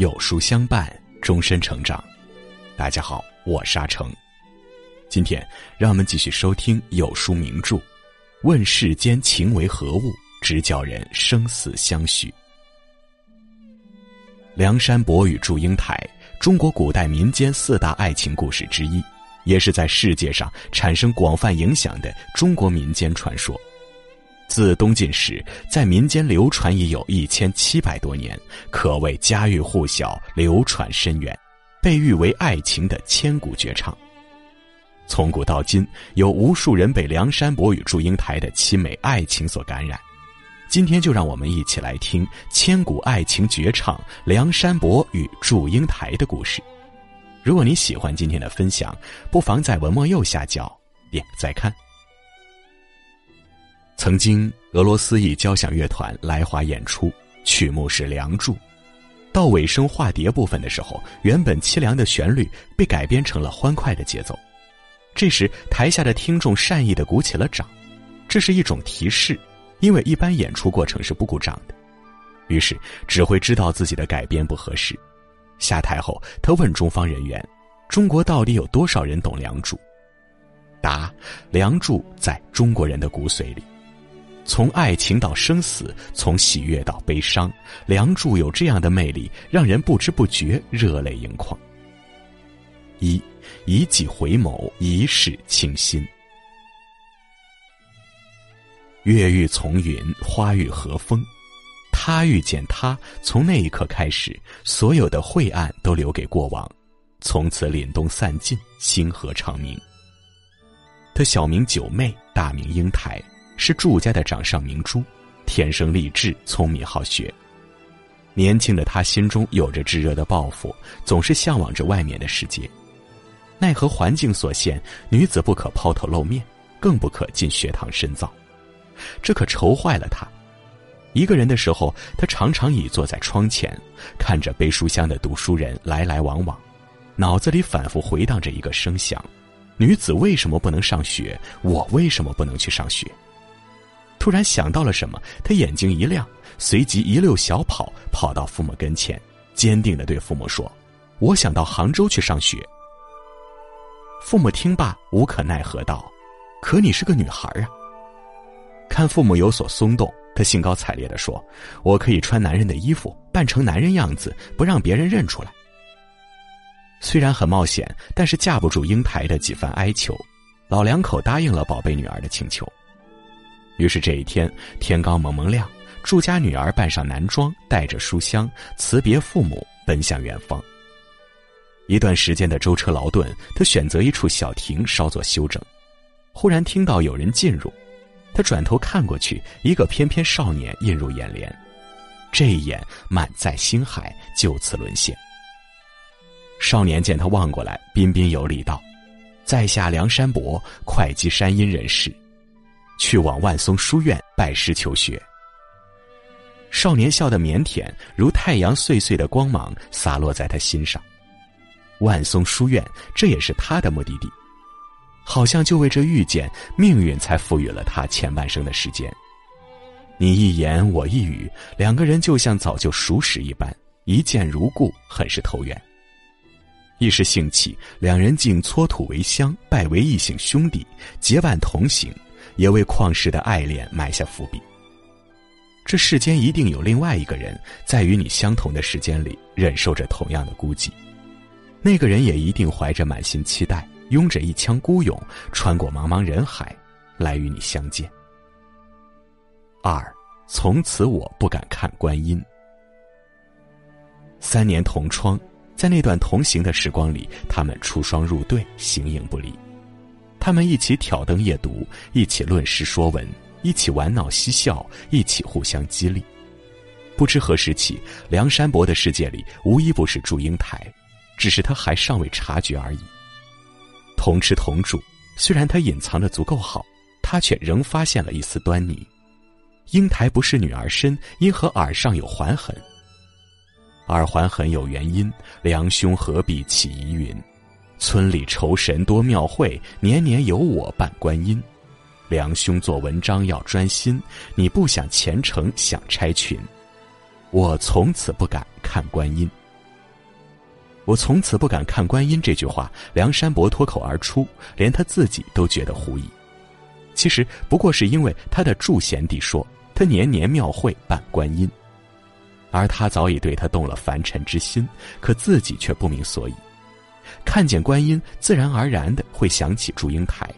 有书相伴，终身成长。大家好，我是阿成。今天让我们继续收听有书名著《问世间情为何物，直教人生死相许》。梁山伯与祝英台，中国古代民间四大爱情故事之一，也是在世界上产生广泛影响的中国民间传说。自东晋时，在民间流传已有一千七百多年，可谓家喻户晓、流传深远，被誉为爱情的千古绝唱。从古到今，有无数人被梁山伯与祝英台的凄美爱情所感染。今天就让我们一起来听千古爱情绝唱《梁山伯与祝英台》的故事。如果你喜欢今天的分享，不妨在文末右下角点个再看。曾经，俄罗斯一交响乐团来华演出，曲目是《梁祝》。到尾声化蝶部分的时候，原本凄凉的旋律被改编成了欢快的节奏。这时，台下的听众善意的鼓起了掌，这是一种提示，因为一般演出过程是不鼓掌的。于是，指挥知道自己的改编不合适，下台后，他问中方人员：“中国到底有多少人懂《梁祝》？”答：“《梁祝》在中国人的骨髓里。”从爱情到生死，从喜悦到悲伤，《梁祝》有这样的魅力，让人不知不觉热泪盈眶。一一记回眸，一世倾心。月欲从云，花欲和风。他遇见他，从那一刻开始，所有的晦暗都留给过往，从此凛冬散尽，星河长明。他小名九妹，大名英台。是祝家的掌上明珠，天生丽质，聪明好学。年轻的他心中有着炙热的抱负，总是向往着外面的世界。奈何环境所限，女子不可抛头露面，更不可进学堂深造，这可愁坏了他。一个人的时候，他常常倚坐在窗前，看着背书箱的读书人来来往往，脑子里反复回荡着一个声响：女子为什么不能上学？我为什么不能去上学？突然想到了什么，他眼睛一亮，随即一溜小跑跑到父母跟前，坚定的对父母说：“我想到杭州去上学。”父母听罢无可奈何道：“可你是个女孩啊。”看父母有所松动，他兴高采烈的说：“我可以穿男人的衣服，扮成男人样子，不让别人认出来。”虽然很冒险，但是架不住英台的几番哀求，老两口答应了宝贝女儿的请求。于是这一天，天刚蒙蒙亮，祝家女儿扮上男装，带着书箱，辞别父母，奔向远方。一段时间的舟车劳顿，他选择一处小亭稍作休整。忽然听到有人进入，他转头看过去，一个翩翩少年映入眼帘。这一眼，满载星海就此沦陷。少年见他望过来，彬彬有礼道：“在下梁山伯，会稽山阴人士。”去往万松书院拜师求学。少年笑得腼腆，如太阳碎碎的光芒洒落在他心上。万松书院，这也是他的目的地。好像就为这遇见，命运才赋予了他前半生的时间。你一言我一语，两个人就像早就熟识一般，一见如故，很是投缘。一时兴起，两人竟搓土为香，拜为异姓兄弟，结伴同行。也为旷世的爱恋埋下伏笔。这世间一定有另外一个人，在与你相同的时间里，忍受着同样的孤寂。那个人也一定怀着满心期待，拥着一腔孤勇，穿过茫茫人海，来与你相见。二，从此我不敢看观音。三年同窗，在那段同行的时光里，他们出双入对，形影不离。他们一起挑灯夜读，一起论诗说文，一起玩闹嬉笑，一起互相激励。不知何时起，梁山伯的世界里无一不是祝英台，只是他还尚未察觉而已。同吃同住，虽然他隐藏的足够好，他却仍发现了一丝端倪。英台不是女儿身，因何耳上有环痕？耳环痕有原因，梁兄何必起疑云？村里酬神多庙会，年年有我扮观音。梁兄做文章要专心，你不想前程想拆群。我从此不敢看观音。我从此不敢看观音这句话，梁山伯脱口而出，连他自己都觉得狐疑。其实不过是因为他的祝贤弟说他年年庙会扮观音，而他早已对他动了凡尘之心，可自己却不明所以。看见观音，自然而然的会想起祝英台，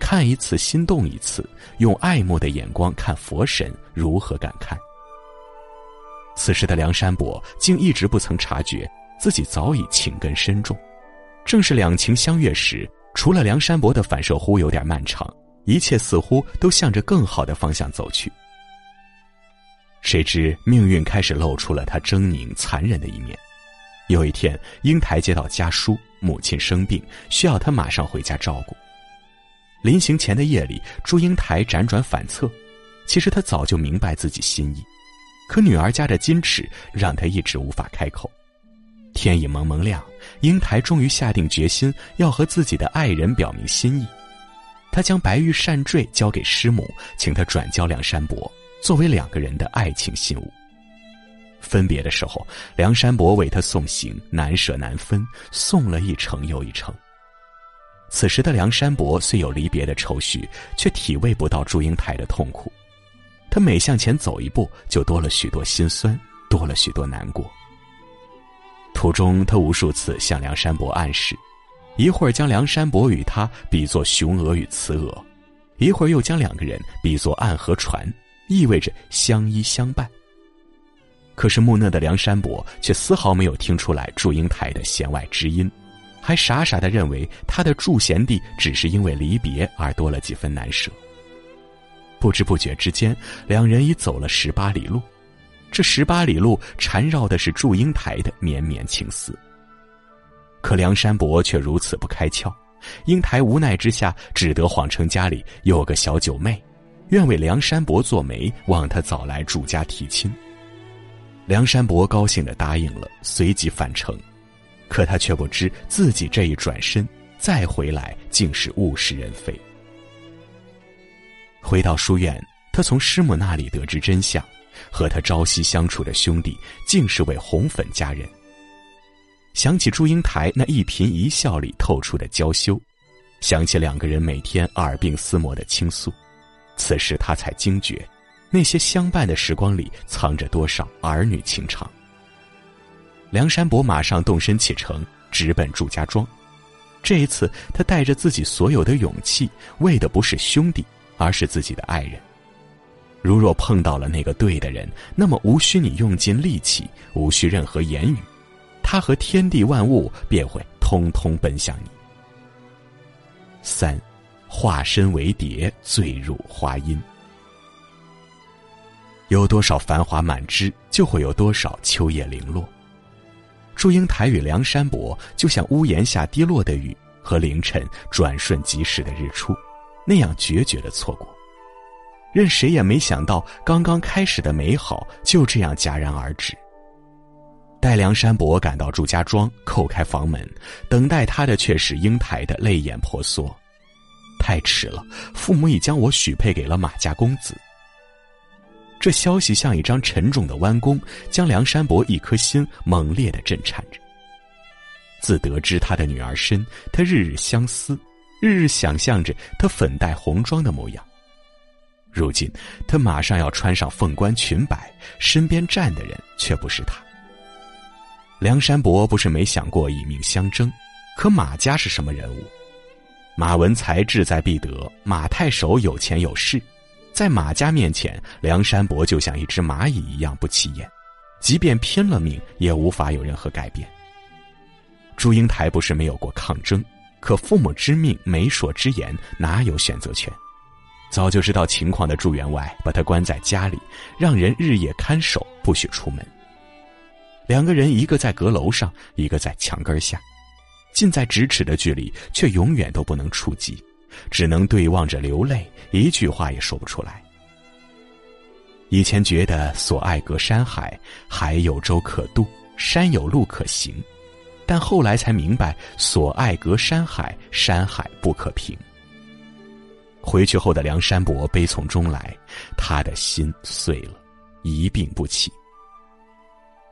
看一次心动一次，用爱慕的眼光看佛神，如何感慨？此时的梁山伯竟一直不曾察觉自己早已情根深重。正是两情相悦时，除了梁山伯的反射弧有点漫长，一切似乎都向着更好的方向走去。谁知命运开始露出了他狰狞残忍的一面。有一天，英台接到家书，母亲生病，需要他马上回家照顾。临行前的夜里，祝英台辗转反侧，其实他早就明白自己心意，可女儿家的矜持让他一直无法开口。天已蒙蒙亮，英台终于下定决心要和自己的爱人表明心意。他将白玉扇坠交给师母，请她转交梁山伯，作为两个人的爱情信物。分别的时候，梁山伯为他送行，难舍难分，送了一程又一程。此时的梁山伯虽有离别的愁绪，却体味不到祝英台的痛苦。他每向前走一步，就多了许多心酸，多了许多难过。途中，他无数次向梁山伯暗示，一会儿将梁山伯与他比作雄鹅与雌鹅，一会儿又将两个人比作岸和船，意味着相依相伴。可是木讷的梁山伯却丝毫没有听出来祝英台的弦外之音，还傻傻的认为他的祝贤弟只是因为离别而多了几分难舍。不知不觉之间，两人已走了十八里路，这十八里路缠绕的是祝英台的绵绵情思。可梁山伯却如此不开窍，英台无奈之下只得谎称家里有个小九妹，愿为梁山伯做媒，望他早来祝家提亲。梁山伯高兴的答应了，随即返程。可他却不知自己这一转身再回来，竟是物是人非。回到书院，他从师母那里得知真相：和他朝夕相处的兄弟，竟是位红粉佳人。想起祝英台那一颦一笑里透出的娇羞，想起两个人每天耳鬓厮磨的倾诉，此时他才惊觉。那些相伴的时光里，藏着多少儿女情长？梁山伯马上动身启程，直奔祝家庄。这一次，他带着自己所有的勇气，为的不是兄弟，而是自己的爱人。如若碰到了那个对的人，那么无需你用尽力气，无需任何言语，他和天地万物便会通通奔向你。三，化身为蝶，坠入花阴。有多少繁华满枝，就会有多少秋叶零落。祝英台与梁山伯就像屋檐下滴落的雨和凌晨转瞬即逝的日出，那样决绝的错过，任谁也没想到，刚刚开始的美好就这样戛然而止。待梁山伯赶到祝家庄，叩开房门，等待他的却是英台的泪眼婆娑。太迟了，父母已将我许配给了马家公子。这消息像一张沉重的弯弓，将梁山伯一颗心猛烈的震颤着。自得知他的女儿身，他日日相思，日日想象着她粉黛红妆的模样。如今他马上要穿上凤冠裙摆，身边站的人却不是他。梁山伯不是没想过以命相争，可马家是什么人物？马文才志在必得，马太守有钱有势。在马家面前，梁山伯就像一只蚂蚁一样不起眼，即便拼了命，也无法有任何改变。祝英台不是没有过抗争，可父母之命、媒妁之言，哪有选择权？早就知道情况的祝员外，把他关在家里，让人日夜看守，不许出门。两个人，一个在阁楼上，一个在墙根下，近在咫尺的距离，却永远都不能触及。只能对望着流泪，一句话也说不出来。以前觉得所爱隔山海，海有舟可渡，山有路可行，但后来才明白，所爱隔山海，山海不可平。回去后的梁山伯悲从中来，他的心碎了，一病不起。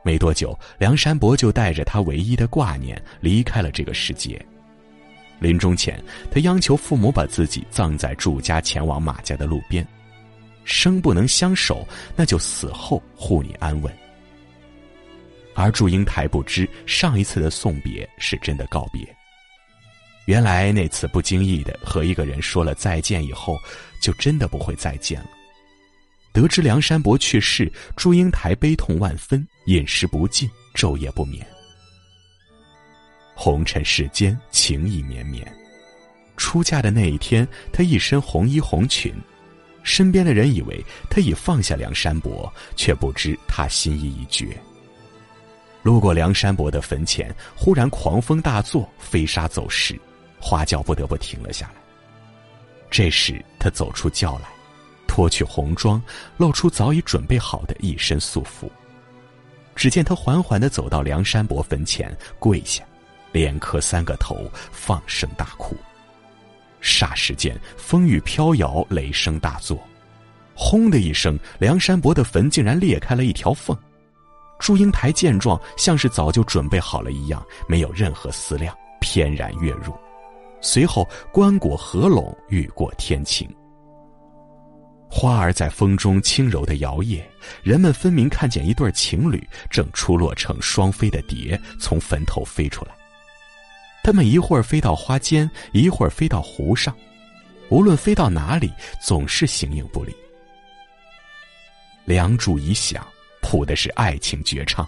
没多久，梁山伯就带着他唯一的挂念离开了这个世界。临终前，他央求父母把自己葬在祝家前往马家的路边，生不能相守，那就死后护你安稳。而祝英台不知上一次的送别是真的告别。原来那次不经意的和一个人说了再见以后，就真的不会再见了。得知梁山伯去世，祝英台悲痛万分，饮食不进，昼夜不眠。红尘世间，情意绵绵。出嫁的那一天，她一身红衣红裙，身边的人以为她已放下梁山伯，却不知她心意已决。路过梁山伯的坟前，忽然狂风大作，飞沙走石，花轿不得不停了下来。这时，他走出轿来。脱去红装，露出早已准备好的一身素服。只见他缓缓的走到梁山伯坟前，跪下，连磕三个头，放声大哭。霎时间，风雨飘摇，雷声大作，轰的一声，梁山伯的坟竟然裂开了一条缝。祝英台见状，像是早就准备好了一样，没有任何思量，翩然跃入。随后，棺椁合拢，雨过天晴。花儿在风中轻柔的摇曳，人们分明看见一对情侣正出落成双飞的蝶从坟头飞出来。他们一会儿飞到花间，一会儿飞到湖上，无论飞到哪里，总是形影不离。梁祝一响，谱的是爱情绝唱。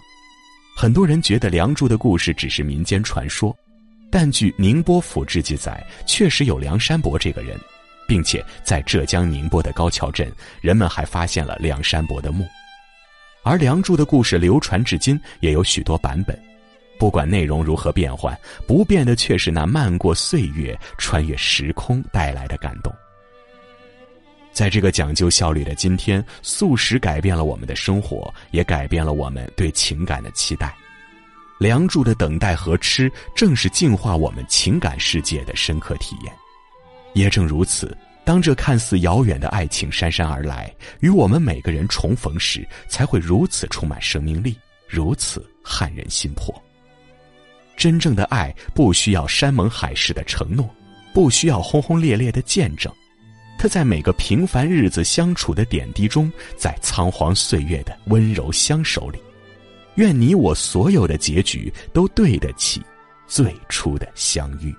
很多人觉得梁祝的故事只是民间传说，但据宁波府志记载，确实有梁山伯这个人。并且在浙江宁波的高桥镇，人们还发现了梁山伯的墓，而梁祝的故事流传至今也有许多版本。不管内容如何变换，不变的却是那漫过岁月、穿越时空带来的感动。在这个讲究效率的今天，素食改变了我们的生活，也改变了我们对情感的期待。梁祝的等待和吃，正是净化我们情感世界的深刻体验。也正如此，当这看似遥远的爱情姗姗而来，与我们每个人重逢时，才会如此充满生命力，如此撼人心魄。真正的爱不需要山盟海誓的承诺，不需要轰轰烈烈的见证，它在每个平凡日子相处的点滴中，在仓皇岁月的温柔相守里。愿你我所有的结局都对得起最初的相遇。